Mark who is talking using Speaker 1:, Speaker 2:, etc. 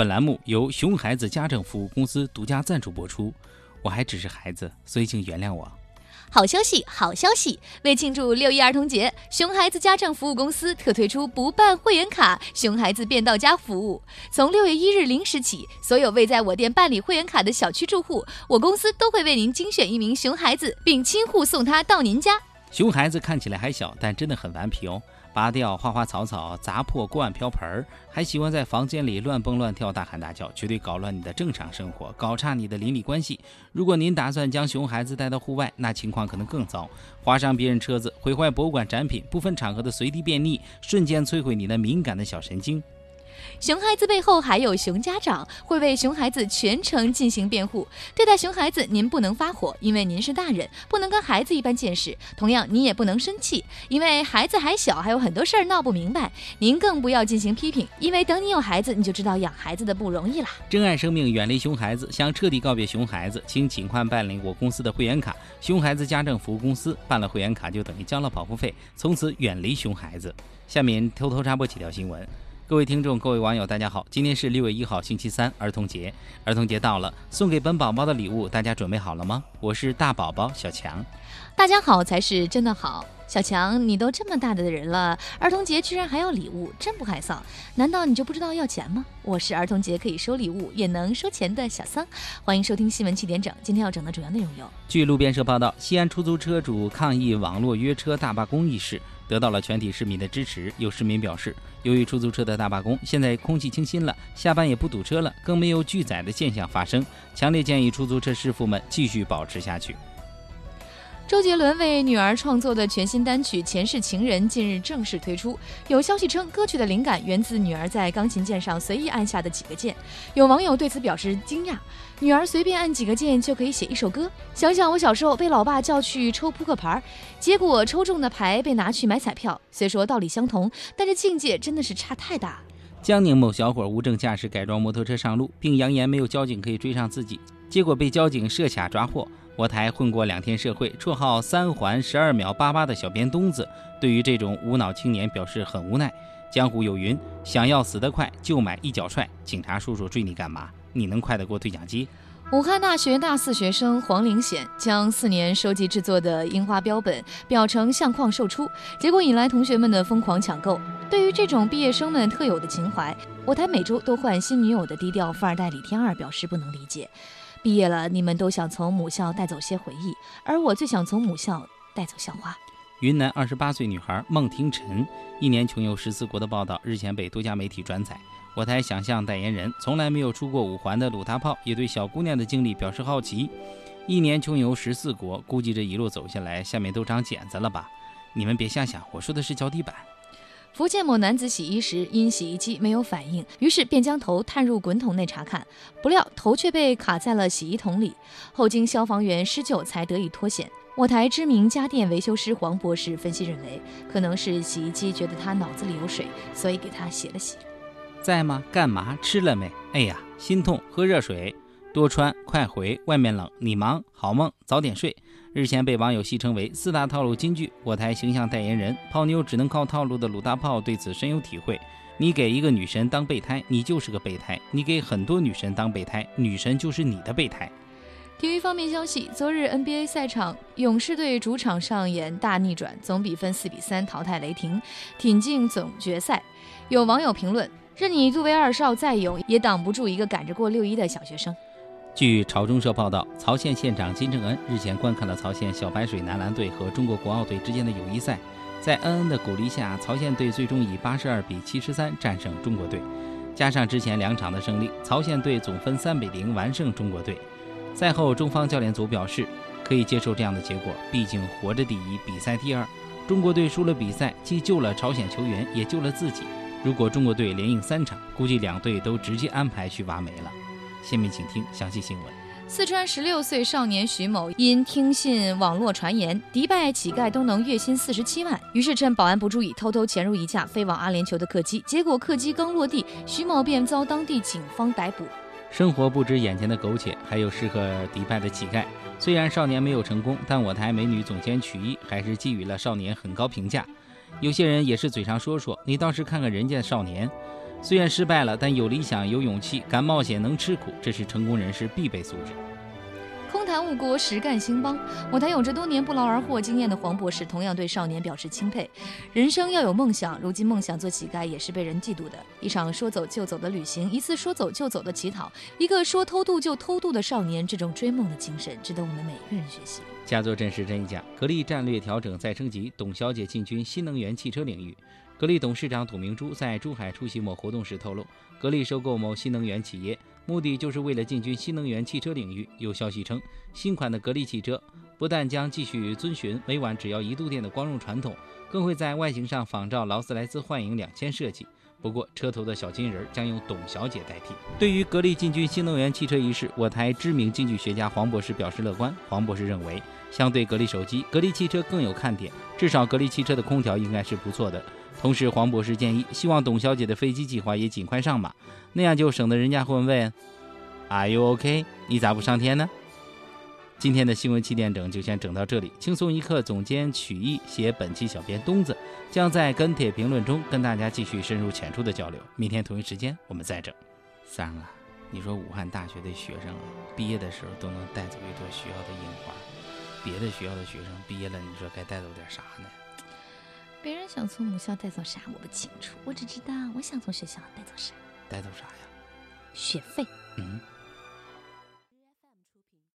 Speaker 1: 本栏目由熊孩子家政服务公司独家赞助播出。我还只是孩子，所以请原谅我。
Speaker 2: 好消息，好消息！为庆祝六一儿童节，熊孩子家政服务公司特推出不办会员卡熊孩子便到家服务。从六月一日零时起，所有未在我店办理会员卡的小区住户，我公司都会为您精选一名熊孩子，并亲护送他到您家。
Speaker 1: 熊孩子看起来还小，但真的很顽皮哦。拔掉花花草草，砸破锅碗瓢盆儿，还喜欢在房间里乱蹦乱跳、大喊大叫，绝对搞乱你的正常生活，搞差你的邻里关系。如果您打算将熊孩子带到户外，那情况可能更糟：划伤别人车子，毁坏博物馆展品，不分场合的随地便溺，瞬间摧毁你那敏感的小神经。
Speaker 2: 熊孩子背后还有熊家长，会为熊孩子全程进行辩护。对待熊孩子，您不能发火，因为您是大人，不能跟孩子一般见识。同样，您也不能生气，因为孩子还小，还有很多事儿闹不明白。您更不要进行批评，因为等你有孩子，你就知道养孩子的不容易啦。
Speaker 1: 珍爱生命，远离熊孩子，想彻底告别熊孩子，请尽快办理我公司的会员卡——熊孩子家政服务公司。办了会员卡就等于交了保护费，从此远离熊孩子。下面偷偷插播几条新闻。各位听众，各位网友，大家好！今天是六月一号，星期三，儿童节。儿童节到了，送给本宝宝的礼物，大家准备好了吗？我是大宝宝小强。
Speaker 2: 大家好才是真的好。小强，你都这么大的人了，儿童节居然还要礼物，真不害臊！难道你就不知道要钱吗？我是儿童节可以收礼物也能收钱的小桑。欢迎收听新闻七点整，今天要整的主要内容有：
Speaker 1: 据路边社报道，西安出租车主抗议网络约车大罢工一事。得到了全体市民的支持。有市民表示，由于出租车的大罢工，现在空气清新了，下班也不堵车了，更没有拒载的现象发生。强烈建议出租车师傅们继续保持下去。
Speaker 2: 周杰伦为女儿创作的全新单曲《前世情人》近日正式推出。有消息称，歌曲的灵感源自女儿在钢琴键上随意按下的几个键。有网友对此表示惊讶：女儿随便按几个键就可以写一首歌？想想我小时候被老爸叫去抽扑克牌，结果抽中的牌被拿去买彩票。虽说道理相同，但这境界真的是差太大。
Speaker 1: 江宁某小伙无证驾驶改装摩托车上路，并扬言没有交警可以追上自己，结果被交警设卡抓获。我台混过两天社会，绰号三环十二秒八八的小编东子，对于这种无脑青年表示很无奈。江湖有云，想要死得快，就买一脚踹。警察叔叔追你干嘛？你能快得过对讲机？
Speaker 2: 武汉大学大四学生黄玲显将四年收集制作的樱花标本裱成相框售出，结果引来同学们的疯狂抢购。对于这种毕业生们特有的情怀，我台每周都换新女友的低调富二代李天二表示不能理解。毕业了，你们都想从母校带走些回忆，而我最想从母校带走校花。
Speaker 1: 云南二十八岁女孩孟庭晨一年穷游十四国的报道日前被多家媒体转载。我台想象代言人从来没有出过五环的鲁大炮也对小姑娘的经历表示好奇。一年穷游十四国，估计这一路走下来，下面都长茧子了吧？你们别瞎想，我说的是脚底板。
Speaker 2: 福建某男子洗衣时因洗衣机没有反应，于是便将头探入滚筒内查看，不料头却被卡在了洗衣桶里，后经消防员施救才得以脱险。我台知名家电维修师黄博士分析认为，可能是洗衣机觉得他脑子里有水，所以给他洗了洗。
Speaker 1: 在吗？干嘛？吃了没？哎呀，心痛，喝热水。多穿，快回，外面冷，你忙，好梦，早点睡。日前被网友戏称为四大套路金句，我台形象代言人泡妞只能靠套路的鲁大炮对此深有体会。你给一个女神当备胎，你就是个备胎；你给很多女神当备胎，女神就是你的备胎。
Speaker 2: 体育方面消息，昨日 NBA 赛场，勇士队主场上演大逆转，总比分四比三淘汰雷霆，挺进总决赛。有网友评论：任你杜威二少再勇，也挡不住一个赶着过六一的小学生。
Speaker 1: 据朝中社报道，曹县县长金正恩日前观看了曹县小白水男篮队和中国国奥队之间的友谊赛，在恩恩的鼓励下，曹县队最终以八十二比七十三战胜中国队。加上之前两场的胜利，曹县队总分三比零完胜中国队。赛后，中方教练组表示可以接受这样的结果，毕竟活着第一，比赛第二。中国队输了比赛，既救了朝鲜球员，也救了自己。如果中国队连赢三场，估计两队都直接安排去挖煤了。下面请听详细新闻。
Speaker 2: 四川十六岁少年徐某因听信网络传言，迪拜乞丐都能月薪四十七万，于是趁保安不注意，偷偷潜入一架飞往阿联酋的客机。结果客机刚落地，徐某便遭当地警方逮捕。
Speaker 1: 生活不止眼前的苟且，还有适合迪拜的乞丐。虽然少年没有成功，但我台美女总监曲艺还是给予了少年很高评价。有些人也是嘴上说说，你倒是看看人家少年。虽然失败了，但有理想、有勇气，敢冒险、能吃苦，这是成功人士必备素质。
Speaker 2: 空谈误国，实干兴邦。我台有着多年不劳而获经验的黄博士，同样对少年表示钦佩。人生要有梦想，如今梦想做乞丐也是被人嫉妒的。一场说走就走的旅行，一次说走就走的乞讨，一个说偷渡就偷渡的少年，这种追梦的精神值得我们每个人学习。
Speaker 1: 佳作真实真一讲，格力战略调整再升级，董小姐进军新能源汽车领域。格力董事长董明珠在珠海出席某活动时透露，格力收购某新能源企业。目的就是为了进军新能源汽车领域。有消息称，新款的格力汽车不但将继续遵循每晚只要一度电的光荣传统，更会在外形上仿照劳斯莱斯幻影两千设计。不过，车头的小金人将由董小姐代替。对于格力进军新能源汽车一事，我台知名经济学家黄博士表示乐观。黄博士认为，相对格力手机，格力汽车更有看点，至少格力汽车的空调应该是不错的。同时，黄博士建议，希望董小姐的飞机计划也尽快上马，那样就省得人家会问：“Are you OK？你咋不上天呢？”今天的新闻七点整就先整到这里。轻松一刻总监曲艺写本期小编东子将在跟帖评论中跟大家继续深入浅出的交流。明天同一时间我们再整。三啊，你说武汉大学的学生毕业的时候都能带走一朵学校的樱花，别的学校的学生毕业了，你说该带走点啥呢？
Speaker 2: 别人想从母校带走啥我不清楚，我只知道我想从学校带走啥。
Speaker 1: 带走啥呀？
Speaker 2: 学费。
Speaker 1: 嗯。